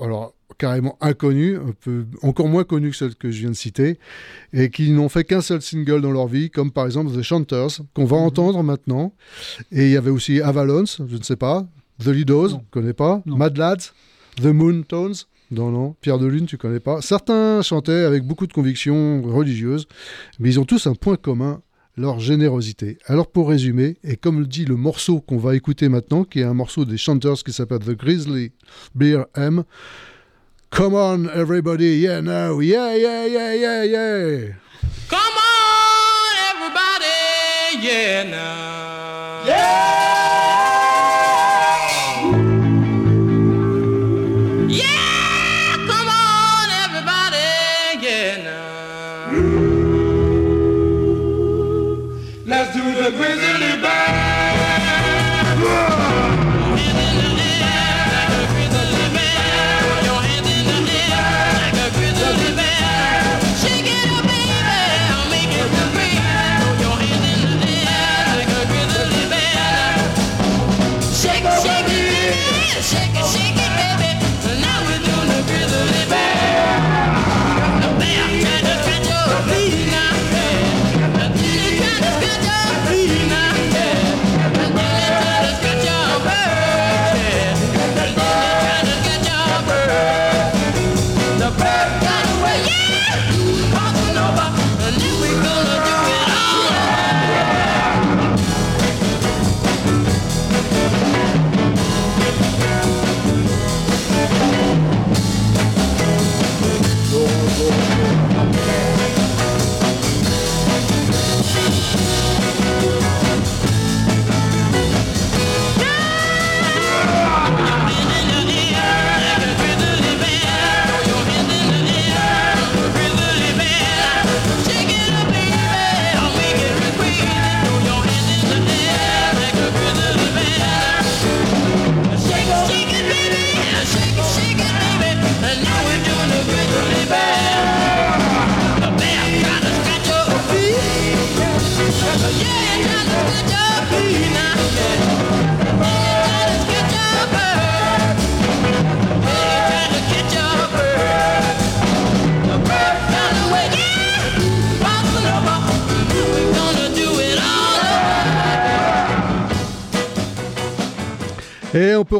alors carrément inconnues, un peu encore moins connues que celles que je viens de citer, et qui n'ont fait qu'un seul single dans leur vie, comme par exemple The Chanters, qu'on va entendre maintenant. Et il y avait aussi Avalons, je ne sais pas, The Lidos, je ne connais pas, Mad Lads, The Moon Tones. Non, non, Pierre de Lune, tu connais pas. Certains chantaient avec beaucoup de convictions religieuses, mais ils ont tous un point commun, leur générosité. Alors pour résumer, et comme le dit le morceau qu'on va écouter maintenant, qui est un morceau des Chanters qui s'appelle The Grizzly Bear M, Come on everybody, yeah now, yeah, yeah, yeah, yeah, yeah. Come on, everybody, yeah now.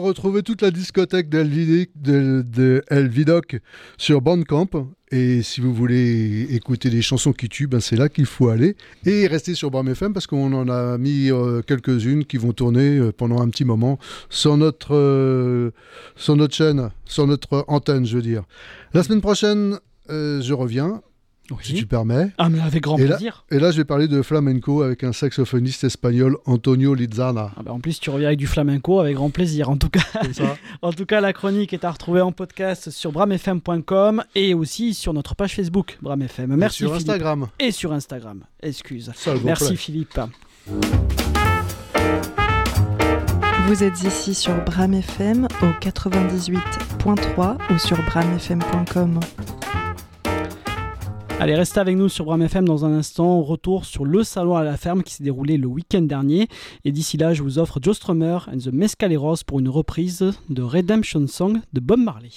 Retrouver toute la discothèque d'Elvidoc de, sur Bandcamp. Et si vous voulez écouter des chansons qui tuent, ben c'est là qu'il faut aller. Et rester sur Bram FM parce qu'on en a mis euh, quelques-unes qui vont tourner euh, pendant un petit moment sur notre, euh, sur notre chaîne, sur notre antenne, je veux dire. La semaine prochaine, je reviens. Si tu permets. Ah, mais avec grand et là, plaisir. et là, je vais parler de flamenco avec un saxophoniste espagnol, Antonio Lizana. Ah bah, en plus, tu reviens avec du flamenco avec grand plaisir. En tout cas, en tout cas, la chronique est à retrouver en podcast sur bramfm.com et aussi sur notre page Facebook bramfm. Merci sur Philippe. Instagram. Et sur Instagram. Excuse. Ça, Merci. Philippe. Vous êtes ici sur Bram FM au 98.3 ou sur bramfm.com. Allez, restez avec nous sur Bram FM dans un instant. Retour sur le salon à la ferme qui s'est déroulé le week-end dernier. Et d'ici là, je vous offre Joe Strummer and the Mescaleros pour une reprise de Redemption Song de Bob Marley.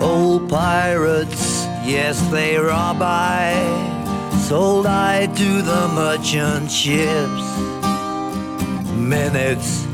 Old pirates, yes, they rob I. Sold I to the merchant ships. Minutes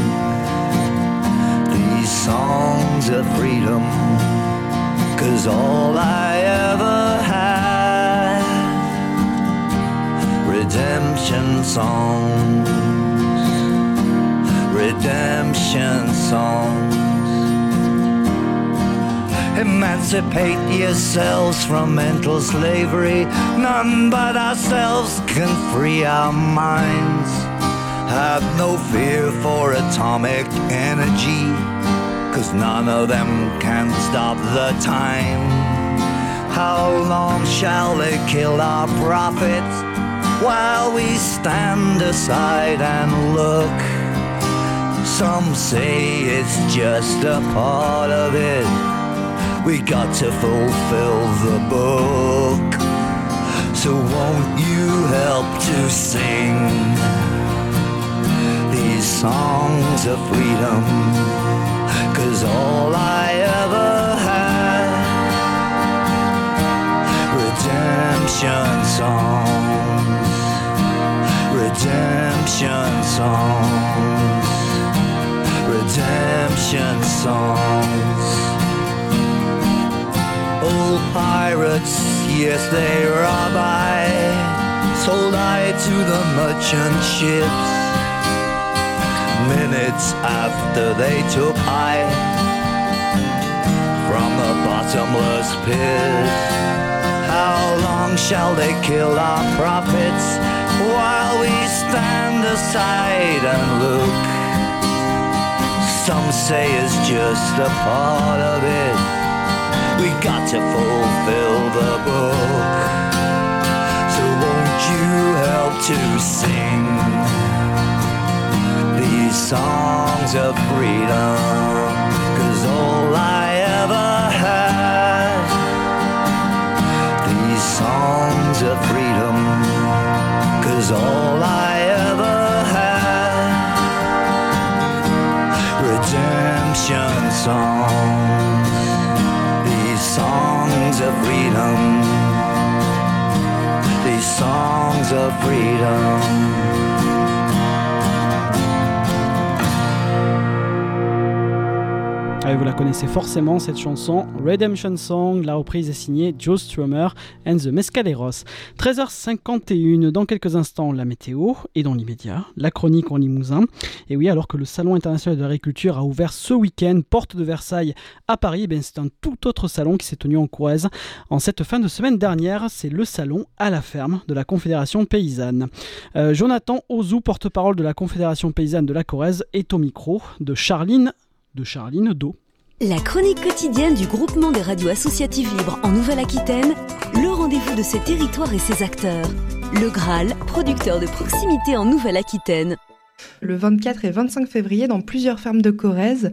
songs of freedom? Cause all I ever had, redemption songs, redemption songs. Emancipate yourselves from mental slavery. None but ourselves can free our minds. have no fear for atomic energy, cause none of them can stop the time. How long shall they kill our prophets while we stand aside and look? Some say it's just a part of it. We got to fulfill the book. So won't you help to sing these songs of freedom? Cause all I ever had redemption songs, redemption songs, redemption songs. Old pirates, yes, they rob I, sold I to the merchant ships. Minutes after they took high from the bottomless pit. How long shall they kill our prophets while we stand aside and look? Some say it's just a part of it. We got to fulfill the book. So won't you help to sing these songs of freedom? Cause all I ever had, these songs of freedom. Cause all I ever had, redemption songs these songs of freedom, these songs of freedom. Vous la connaissez forcément cette chanson, Redemption Song. La reprise est signée Joe Strummer and the Mescaleros. 13h51, dans quelques instants, la météo et dans l'immédiat, la chronique en Limousin. Et oui, alors que le Salon international de l'agriculture a ouvert ce week-end, porte de Versailles à Paris, eh c'est un tout autre salon qui s'est tenu en Corrèze. En cette fin de semaine dernière, c'est le salon à la ferme de la Confédération paysanne. Euh, Jonathan Ozou, porte-parole de la Confédération paysanne de la Corrèze, est au micro de Charline de Charline Do. La chronique quotidienne du groupement des radios associatives libres en Nouvelle-Aquitaine, le rendez-vous de ses territoires et ses acteurs. Le Graal, producteur de proximité en Nouvelle-Aquitaine. Le 24 et 25 février, dans plusieurs fermes de Corrèze,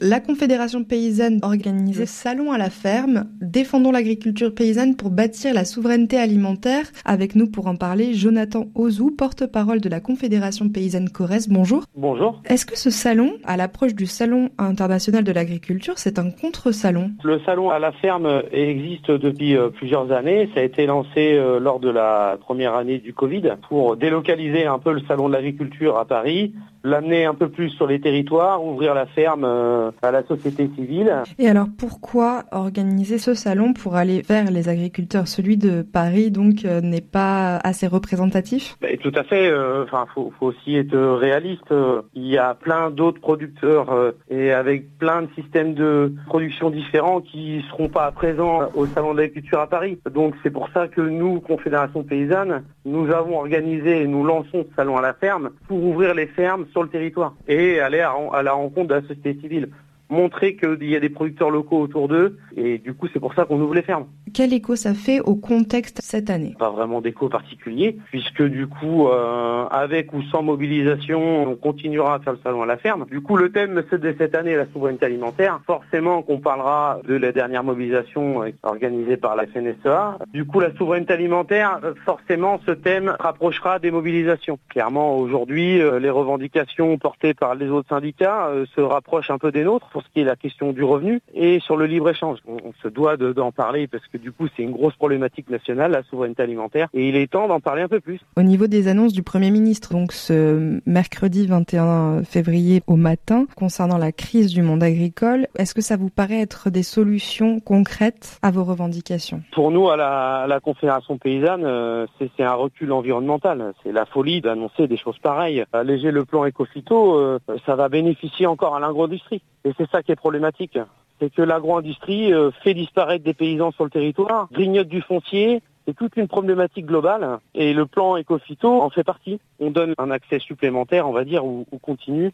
la Confédération paysanne organise le Salon à la ferme, défendons l'agriculture paysanne pour bâtir la souveraineté alimentaire. Avec nous pour en parler, Jonathan Ozou, porte-parole de la Confédération paysanne Corrèze. Bonjour. Bonjour. Est-ce que ce salon, à l'approche du Salon international de l'agriculture, c'est un contre-salon? Le salon à la ferme existe depuis euh, plusieurs années. Ça a été lancé euh, lors de la première année du Covid pour délocaliser un peu le salon de l'agriculture à Paris, l'amener un peu plus sur les territoires, ouvrir la ferme euh, à la société civile. Et alors pourquoi organiser ce salon pour aller vers les agriculteurs? Celui de Paris donc euh, n'est pas assez représentatif? Ben, tout à fait. euh, Enfin, faut, faut aussi être réaliste. Il y a plein d'autres producteurs et avec plein de systèmes de production différents qui seront pas présents au salon de l'agriculture à Paris. Donc c'est pour ça que nous, Confédération paysanne, nous avons organisé et nous lançons ce salon à la ferme pour ouvrir les fermes sur le territoire et aller à, la rencontre de la société civile. Montrer qu'il y a des producteurs locaux autour d'eux et du coup c'est pour ça qu'on ouvre les fermes. Quel écho ça fait au contexte cette année? Pas vraiment d'écho particulier puisque du coup euh, avec ou sans mobilisation on continuera à faire le salon à la ferme. Du coup le thème de cette année la souveraineté alimentaire. Forcément qu'on parlera de la dernière mobilisation euh, organisée par la FNSEA. Du coup la souveraineté alimentaire euh, forcément ce thème rapprochera des mobilisations. Clairement aujourd'hui les revendications portées par les autres syndicats se rapprochent un peu des nôtres pour ce qui est la question du revenu et sur le libre-échange. On, on se doit de- d'en parler parce que du coup c'est une grosse problématique nationale, la souveraineté alimentaire, et il est temps d'en parler un peu plus. Au niveau des annonces du Premier ministre, donc ce mercredi 21 février au matin, concernant la crise du monde agricole, est-ce que ça vous paraît être des solutions concrètes à vos revendications? Pour nous, à la, à la Confédération paysanne, euh, c'est c'est un recul environnemental. C'est la folie d'annoncer des choses pareilles. Alléger le plan éco-phyto, euh, ça va bénéficier encore à l'agro-industrie. Et c'est ça qui est problématique. C'est que l'agro-industrie euh, fait disparaître des paysans sur le territoire, grignote du foncier C'est toute une problématique globale et le plan Ecofito en fait partie. On donne un accès supplémentaire, on va dire, ou, ou continu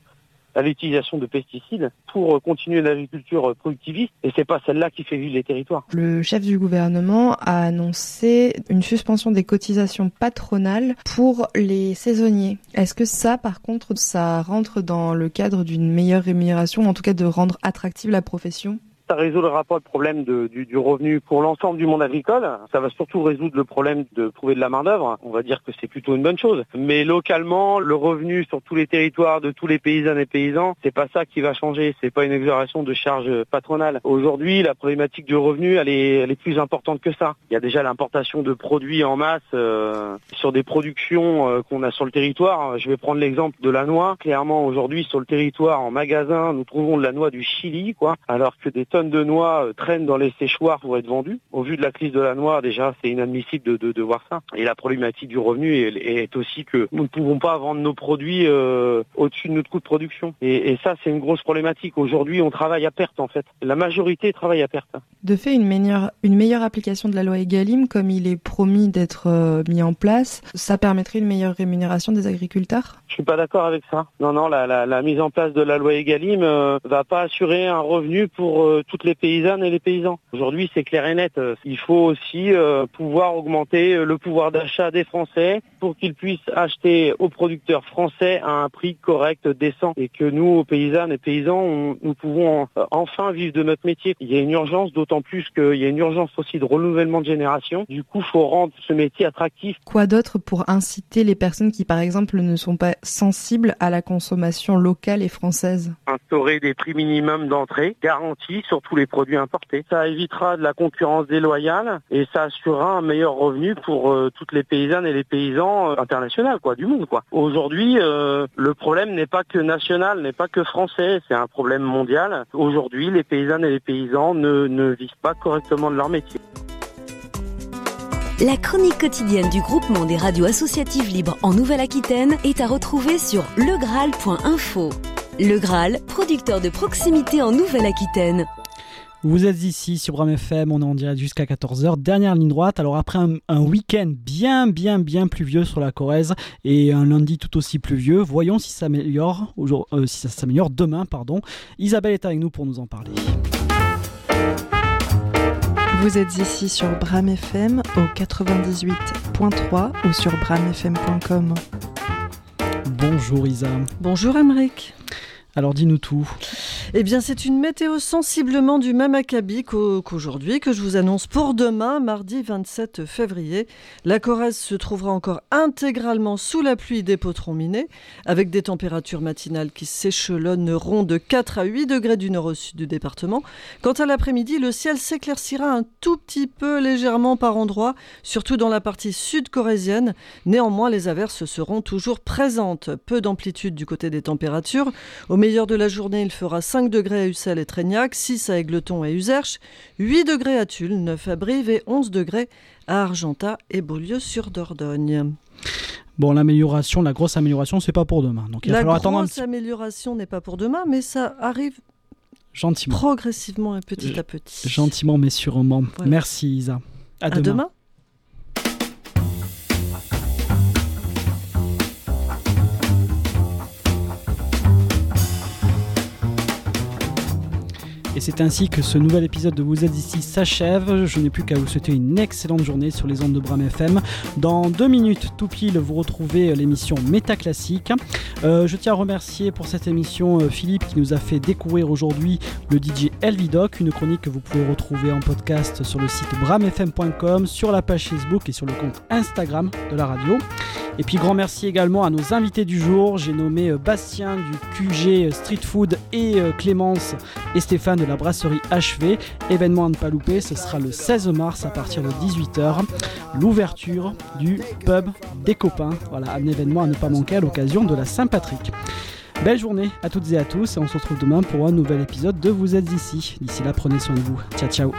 à l'utilisation de pesticides pour continuer l'agriculture productiviste et c'est pas celle-là qui fait vivre les territoires. Le chef du gouvernement a annoncé une suspension des cotisations patronales pour les saisonniers. Est-ce que ça, par contre, ça rentre dans le cadre d'une meilleure rémunération, en tout cas de rendre attractive la profession? Ça résoudra pas le problème du revenu pour l'ensemble du monde agricole. Ça va surtout résoudre le problème de trouver de la main d'œuvre. On va dire que c'est plutôt une bonne chose. Mais localement, le revenu sur tous les territoires de tous les paysannes et paysans, c'est pas ça qui va changer. C'est pas une exonération de charges patronales. Aujourd'hui, la problématique du revenu, elle est, elle est plus importante que ça. Il y a déjà l'importation de produits en masse euh, sur des productions euh, qu'on a sur le territoire. Je vais prendre l'exemple de la noix. Clairement, aujourd'hui, sur le territoire, en magasin, nous trouvons de la noix du Chili, quoi, alors que des tonnes de noix euh, traînent dans les séchoirs pour être vendues. Au vu de la crise de la noix, déjà, c'est inadmissible de, de, de voir ça. Et la problématique du revenu est, est aussi que nous ne pouvons pas vendre nos produits euh, au-dessus de notre coût de production. Et, et ça, c'est une grosse problématique. Aujourd'hui, on travaille à perte, en fait. La majorité travaille à perte. De fait, une meilleure, une meilleure application de la loi Egalim, comme il est promis d'être euh, mis en place, ça permettrait une meilleure rémunération des agriculteurs? Je suis pas d'accord avec ça. Non, non, la, la, la mise en place de la loi Egalim euh, va pas assurer un revenu pour toutes les paysannes et les paysans. Aujourd'hui, c'est clair et net. Euh, Il faut aussi euh, pouvoir augmenter euh, le pouvoir d'achat des Français pour qu'ils puissent acheter aux producteurs français à un prix correct, décent, et que nous, aux paysannes et paysans, on- nous pouvons enfin vivre de notre métier. Il y a une urgence, d'autant plus qu'il y a une urgence aussi de renouvellement de génération. Du coup, faut rendre ce métier attractif. Quoi d'autre pour inciter les personnes qui, par exemple, ne sont pas sensibles à la consommation locale et française? Instaurer des prix minimums d'entrée garantis sur tous les produits importés. Ça évitera de la concurrence déloyale et ça assurera un meilleur revenu pour euh, toutes les paysannes et les paysans euh, internationaux, quoi, du monde, quoi. Aujourd'hui, euh, le problème n'est pas que national, n'est pas que français, c'est un problème mondial. Aujourd'hui, les paysannes et les paysans ne, ne vivent pas correctement de leur métier. La chronique quotidienne du groupement des radios associatives libres en Nouvelle-Aquitaine est à retrouver sur legraal.info. Le Graal, producteur de proximité en Nouvelle-Aquitaine. Vous êtes ici sur Bram FM, on est en direct jusqu'à 14h. Dernière ligne droite. Alors après un, un week-end bien bien bien pluvieux sur la Corrèze et un lundi tout aussi pluvieux, voyons si ça s'améliore euh, si ça s'améliore demain pardon. Isabelle est avec nous pour nous en parler. Vous êtes ici sur Bram FM au 98.3 ou sur bramfm.com. Bonjour Isa. Bonjour Emeric. Alors dis-nous tout. Eh bien, c'est une météo sensiblement du même acabit qu'au- qu'aujourd'hui que je vous annonce pour demain, mardi 27 février. La Corrèze se trouvera encore intégralement sous la pluie des potrons minés, avec des températures matinales qui s'échelonneront de 4 à 8 degrés du nord au sud du département. Quant à l'après-midi, le ciel s'éclaircira un tout petit peu légèrement par endroits, surtout dans la partie sud corrézienne. Néanmoins, les averses seront toujours présentes. Peu d'amplitude du côté des températures. Meilleur de la journée, il fera 5 degrés à Ussel et Trégnac, 6 à Aigleton et Userche, 8 degrés à Tulle, 9 à Brive et 11 degrés à Argentat et Beaulieu-sur-Dordogne. Bon, l'amélioration, la grosse amélioration, c'est pas pour demain. Donc il va La falloir grosse attendre un petit amélioration n'est pas pour demain, mais ça arrive gentiment. progressivement et petit à petit. Gentiment mais sûrement. Voilà. Merci Isa. À, À demain. Et c'est ainsi que ce nouvel épisode de Vous êtes ici s'achève. Je n'ai plus qu'à vous souhaiter une excellente journée sur les ondes de Bram FM. Dans deux minutes, tout pile, vous retrouvez l'émission Métaclassique. Euh, je tiens à remercier pour cette émission euh, Philippe qui nous a fait découvrir aujourd'hui le DJ Elvidoc, une chronique que vous pouvez retrouver en podcast sur le site bramfm.com, sur la page Facebook et sur le compte Instagram de la radio. Et puis grand merci également à nos invités du jour. J'ai nommé euh, Bastien du QG Street Food et euh, Clémence et Stéphane de la brasserie HV. Événement à ne pas louper, ce sera le 16 mars à partir de 18h. L'ouverture du pub des copains. Voilà, un événement à ne pas manquer à l'occasion de la Saint-Patrick. Belle journée à toutes et à tous et on se retrouve demain pour un nouvel épisode de Vous êtes ici. D'ici là, prenez soin de vous. Ciao ciao.